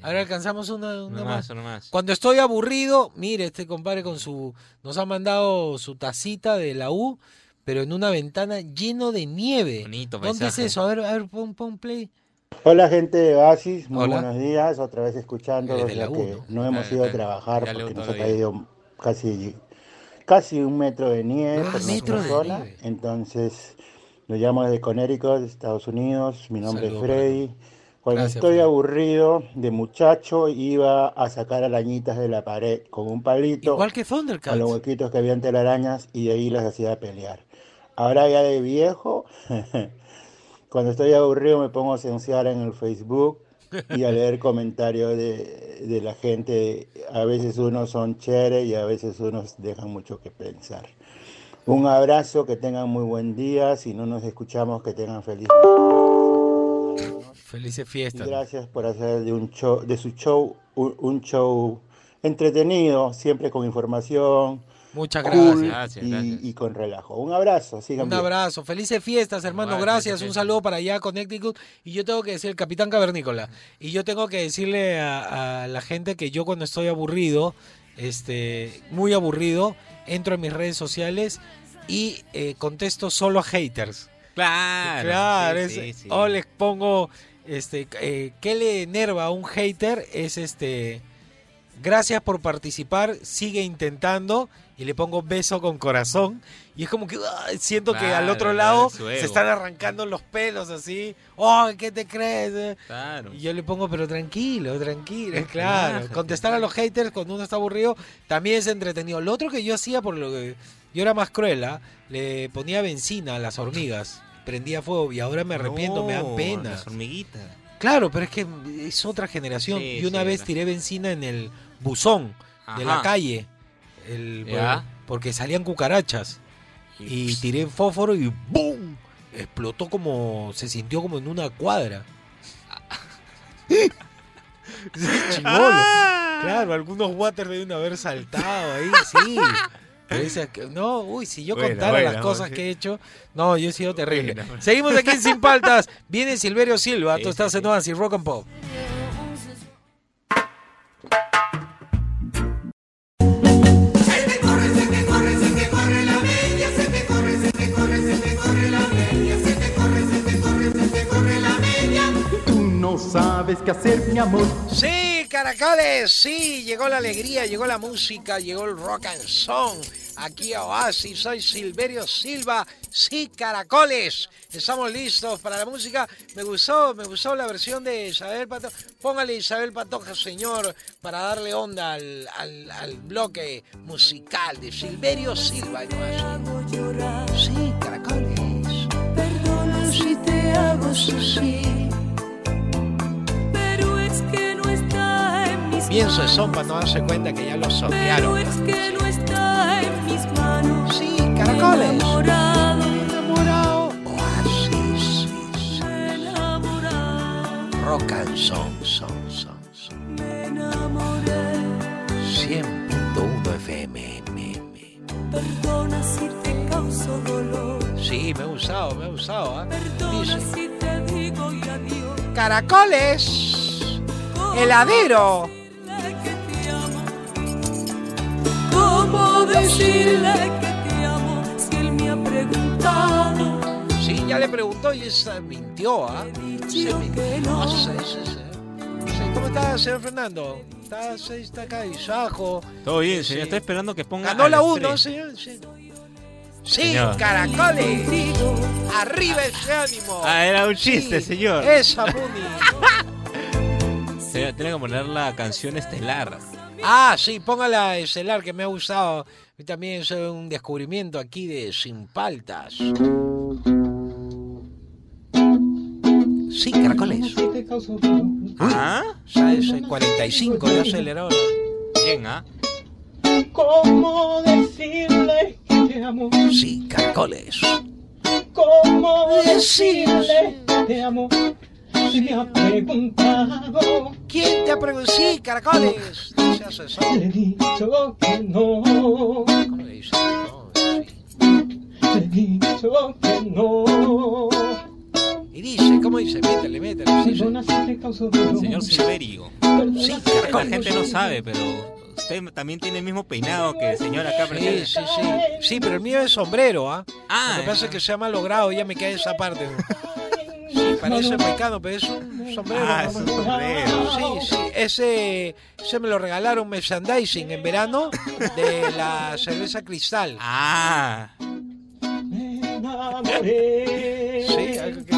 Ahora alcanzamos una, una Una más. más, una más. Cuando estoy aburrido, mire, este compadre con su. Nos ha mandado su tacita de la U, pero en una ventana lleno de nieve. Bonito ¿Dónde es eso? A ver, a ver, pon, pon play. Hola gente de Oasis, muy Hola. buenos días, otra vez escuchando U, que ¿no? no hemos Ah, ido a trabajar porque nos ha caído casi, casi un metro de nieve Ah, por nuestra zona, entonces lo llamo desde Connecticut, Estados Unidos, mi nombre Saludo es Freddy. Cuando Gracias, estoy Freddy. aburrido de muchacho iba a sacar arañitas de la pared con un palito, Igual que a Thundercats. los huequitos que habían telarañas y de ahí las hacía pelear. Ahora ya de viejo, cuando estoy aburrido me pongo a cienciar en el Facebook y a leer comentarios de, de la gente. A veces unos son chéveres y a veces unos dejan mucho que pensar. Un abrazo, que tengan muy buen día. Si no nos escuchamos, que tengan feliz. Felices fiestas. gracias por hacer de, un show, de su show un, un show entretenido, siempre con información. Muchas cool gracias. y, y con relajo. Un abrazo, sigan Un bien. abrazo, felices fiestas, hermano, gracias. felices Un saludo para allá, Connecticut. Y yo tengo que decir, el capitán cavernícola. Y yo tengo que decirle a, a la gente que yo cuando estoy aburrido, este, muy aburrido, entro en mis redes sociales y eh, contesto solo a haters. Claro. Claro, sí, es- sí, sí. o les pongo, este, eh, ¿qué le enerva a un hater? Es este, gracias por participar, sigue intentando y le pongo beso con corazón y es como que siento que al otro lado se están arrancando los pelos así, oh, ¿qué te crees? eh?". Claro. Y yo le pongo, pero tranquilo, tranquilo, claro. Contestar a los haters cuando uno está aburrido también es entretenido. Lo otro que yo hacía, por lo que yo era más cruel, ¿ah? le ponía benzina a las hormigas, prendía fuego y ahora me arrepiento, me dan pena. Las hormiguitas. Claro, pero es que es otra generación. Sí, y una sí, vez tiré benzina en el buzón de la calle, el- Ya. porque salían cucarachas. Y tiré fósforo y ¡boom! Explotó como, se sintió como en una cuadra. Sí, chingolo. Claro, algunos water deben haber saltado ahí, sí. No, uy, si yo Buena, contara buena, las cosas que he hecho, no, yo he sido terrible. Buena. Seguimos aquí en Sin Paltas. Viene Silverio Silva, tú estás en Oasis Rock and Pop. No sabes qué hacer, mi amor. Sí, caracoles, sí, llegó la alegría, llegó la música, llegó el rock and song. Aquí a Oasis, soy Silverio Silva. Sí, caracoles, estamos listos para la música. Me gustó, me gustó la versión de Isabel Pantoja. Póngale Isabel Pantoja, señor, para darle onda al, al- al bloque musical de Silverio Silva en Oasis. Sí, caracoles. Perdona si te hago sufrir, manos. son para no darse cuenta que ya lo sopearon. es que no está en mis manos. Sí, caracoles. Enamorado, enamorado. Oasis. enamorado, Rock and song, song, song, song. me enamoré. 100.1 FM. Perdona si te causo dolor. Sí, me ha gustado, me ha gustado. ¿ah? Perdona Dice, si te digo y adiós. Caracoles. Heladero. ¿Cómo decirle que te amo si él me ha preguntado? Sí, ya le preguntó y esa mintió, ¿ah? Se mintió. No sé, sí, sí. Sí, ¿Cómo está, señor Fernando? Está, sí, está acá, Isajo. Todo bien, Sí. señor. Estoy esperando que ponga. Ganó la las 1, tres. señor. Sí, Sí, Señor. caracoles. Arriba ese ánimo. Ah, era un chiste, Sí, señor. Esa, Muni. Tiene que poner la canción estelar. Ah, sí, póngala estelar que me ha gustado. A mí también es un descubrimiento aquí de Sin Paltas. Sí, caracoles. ¿Ah? ¿Sabes? El 45 de acelerador. Bien, ¿ah? ¿Cómo decirle que te amo? Sí, caracoles. ¿Cómo decirle que te amo? Se me ha preguntado. ¿Quién te ha preguntado? Sí, caracoles. No seas eso. Le he dicho que no. ¿Cómo le dice? No, Le he dicho que no. Y dice, ¿cómo dice? Métele, métele. Sí, sí. Señor Silverio. Sí, La caracoles. gente no sabe, pero usted también tiene el mismo peinado que el señor acá Sí, presente. sí, sí. Sí, pero el mío es sombrero, ¿ah? Ah, Lo que pasa es que se ha malogrado, ya me queda esa parte. Sí, parece mecano, pero es un sombrero. Ah, es un sombrero. Sí, sí. Ese, ese me lo regalaron merchandising en verano de la cerveza cristal. Ah. Sí, algo que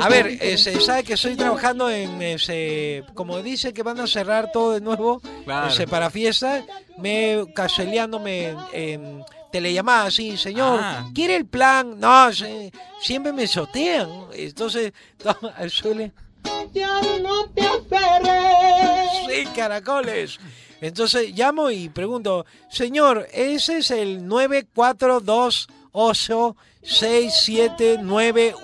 A ver, ese, sabe que estoy trabajando en ese, como dice que van a cerrar todo de nuevo, Claro. ese para fiesta, me canceleándome en, en telellamada, sí, señor, Ah. ¿quiere el plan? No, sí, siempre me sotean, entonces, to- al suele, Ya no te aferres. sí, caracoles. Entonces llamo y pregunto, señor, ese es el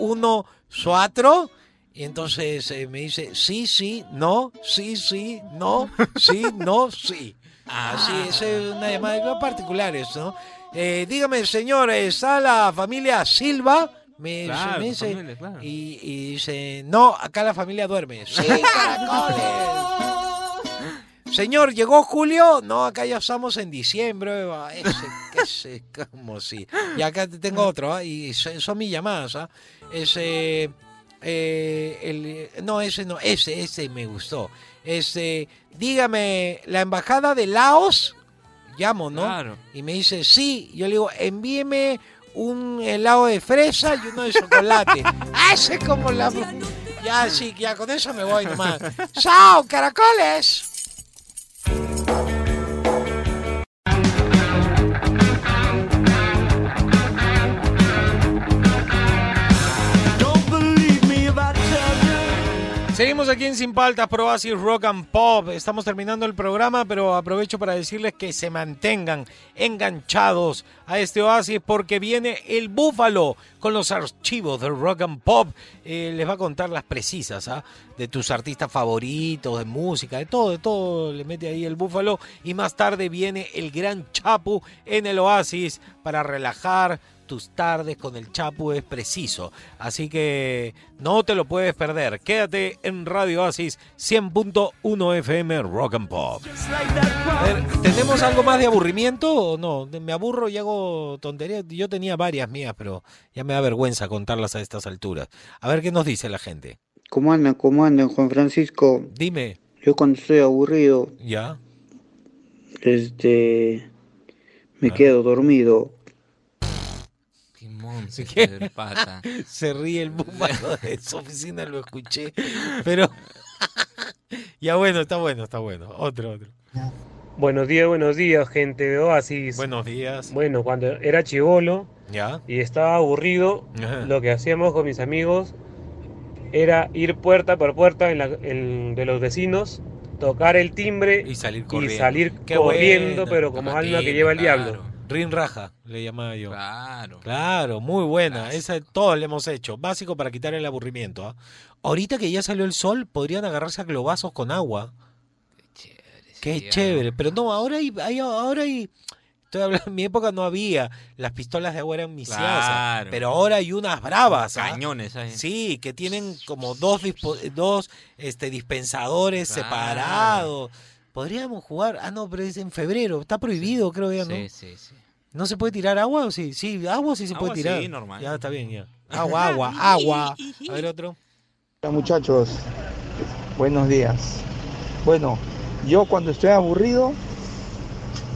942867914. Y entonces eh, me dice, sí, sí, no, sí, sí, no, sí, no, sí. Así, esa es una llamada de particulares, ¿no? Eh, dígame, señor, ¿está la familia Silva? Me, Claro, me tu dice, familia, claro. y, y dice, no, acá la familia duerme. Sí, caracoles. Señor, ¿llegó Julio? No, acá ya estamos en diciembre. Ese, ese, como si. Y acá te tengo otro, ¿ah? y son, mis llamadas. ¿ah? Ese. eh, el, no, ese no, ese, ese me gustó. Ese, dígame, la embajada de Laos, llamo, ¿no? Claro. Y me dice, sí. Yo le digo, envíeme un helado de fresa y uno de chocolate. ¡Ah, ese es como la. Ya, sí, ya con eso me voy nomás. ¡Chao, caracoles! Seguimos aquí en Sin Paltas, Pro Oasis Rock and Pop. Estamos terminando el programa, pero aprovecho para decirles que se mantengan enganchados a este oasis porque viene el Búfalo con los archivos del Rock and Pop. Eh, les va a contar las precisas ¿ah? de tus artistas favoritos, de música, de todo, de todo. Le mete ahí el Búfalo. Y más tarde viene el Gran Chapu en el oasis para relajar tus tardes con el Chapu es preciso. Así que no te lo puedes perder. Quédate en Radio Oasis 100.1 FM Rock and Pop. A ver, ¿tenemos algo más de aburrimiento o no? Me aburro y hago tonterías. Yo tenía varias mías, pero ya me da vergüenza contarlas a estas alturas. A ver qué nos dice la gente. ¿Cómo andan? ¿Cómo andan, Juan Francisco? Dime. Yo cuando estoy aburrido, ¿Ya? este, me quedo dormido. Señor pata. Se ríe el búfalo de su oficina, lo escuché. Pero. ya bueno, está bueno, está bueno. Otro, otro. Buenos días, buenos días, gente de Oasis. Buenos días. Bueno, cuando era chivolo ¿Ya? y estaba aburrido, Ajá. lo que hacíamos con mis amigos era ir puerta por puerta en la- en- de los vecinos, tocar el timbre y salir y corriendo. salir Qué corriendo, pero como alma que lleva el claro. diablo. Rin Raja, le llamaba yo. Claro. Claro, muy buena. Esa todos le hemos hecho. Básico para quitar el aburrimiento. ¿ah? Ahorita que ya salió el sol, podrían agarrarse a globazos con agua. Qué chévere. Pero no, ahora hay, hay- ahora hay. Estoy hablando, en mi época no había. Las pistolas de agua eran misiasas. Claro. Pero ahora hay unas bravas. ¿ah? Cañones ahí. Sí, que tienen como dos, dos este, dispensadores Claro. separados. Podríamos jugar. Ah, no, pero es en febrero. Está prohibido, creo ya, ¿no? Sí, sí, sí. ¿No se puede tirar agua o sí? Sí, agua sí se Agua puede tirar. sí, normal. Ya está bien, ya. Agua, agua, agua. A ver otro. Hola muchachos, buenos días. Bueno, yo cuando estoy aburrido,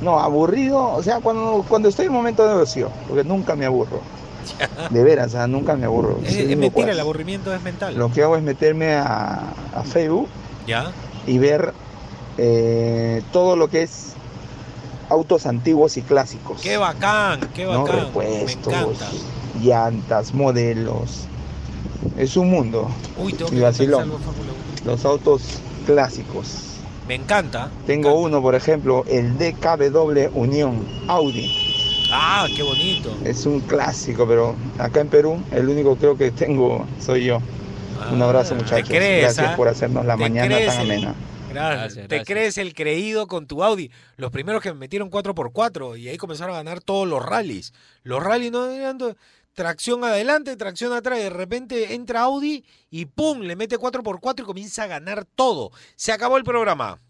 no, aburrido, o sea, cuando, cuando estoy en un momento de ocio, porque nunca me aburro. De veras, o sea, nunca me aburro. Es, es mentira, locuaz. el aburrimiento es mental. Lo que hago es meterme a, a Facebook ¿Ya? y ver eh, todo lo que es autos antiguos y clásicos. Qué bacán, qué ¿no? bacán. Me Repuestos, llantas, modelos. Es un mundo. Uy, tengo y Fórmula Los autos clásicos. Me encanta. Tengo uno, por ejemplo, el DKW Unión Audi. Ah, qué bonito. Es un clásico, pero acá en Perú el único creo que tengo soy yo. un abrazo muchachos. Ah, crees, Gracias ah? por hacernos la ¿Te mañana crees tan el- amena. Gracias. Gracias, Te crees el creído con tu Audi. Los primeros que me metieron 4x4 y ahí comenzaron a ganar todos los rallies. Los rallies no eran tracción adelante, tracción atrás. y De repente entra Audi y ¡pum! Le mete 4x4 y comienza a ganar todo. Se acabó el programa.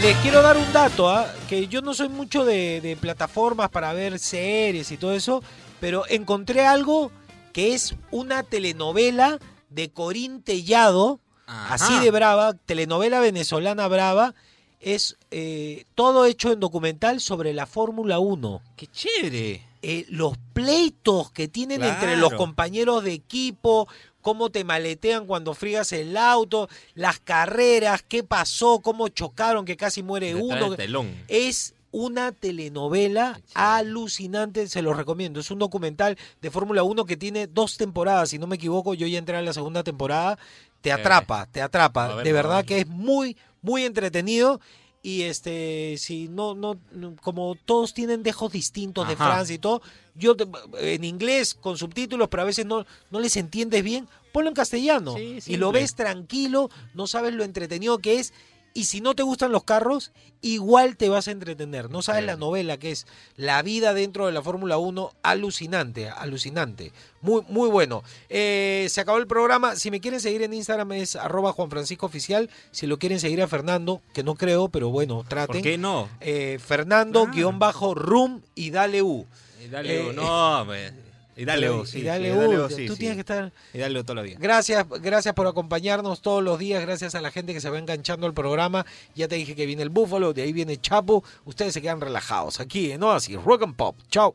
Les quiero dar un dato, ¿ah? que yo no soy mucho de, de plataformas para ver series y todo eso, pero encontré algo que es una telenovela de Corín Tellado, así de brava, telenovela venezolana brava, es eh, todo hecho en documental sobre la Fórmula 1. ¡Qué chévere! Eh, los pleitos que tienen entre los compañeros de equipo, cómo te maletean cuando friegas el auto, las carreras, qué pasó, cómo chocaron, que casi muere uno. Es una telenovela alucinante, se los recomiendo. Es un documental de Fórmula 1 que tiene dos temporadas, si no me equivoco, yo ya entré en la segunda temporada. Te atrapa, te atrapa. ver, De verdad ver. que es muy, muy entretenido. Y este, si no, no, como todos tienen dejos distintos de. Francia y todo, yo te- en inglés con subtítulos, pero a veces no, no les entiendes bien, ponlo en castellano. y lo ves tranquilo, no sabes lo entretenido que es. Y si no te gustan los carros, igual te vas a entretener. No sabes la novela que es la vida dentro de la Fórmula 1, alucinante, alucinante. Muy, muy bueno. Eh, se acabó el programa. Si me quieren seguir en Instagram es arroba Juan Francisco Oficial. Si lo quieren seguir a Fernando, que no creo, pero bueno, traten. ¿Por qué no? Eh, Fernando, guion bajo, room y dale U. Y dale, Eh, no, me- y dale, sí, y dale sí, sí, tú tienes que estar... Y dale toda la vida. Gracias, gracias por acompañarnos todos los días, gracias a la gente que se va enganchando al programa. Ya te dije que viene el Búfalo, de ahí viene Chapo. Ustedes se quedan relajados aquí en Oasis Rock and Pop. Chao.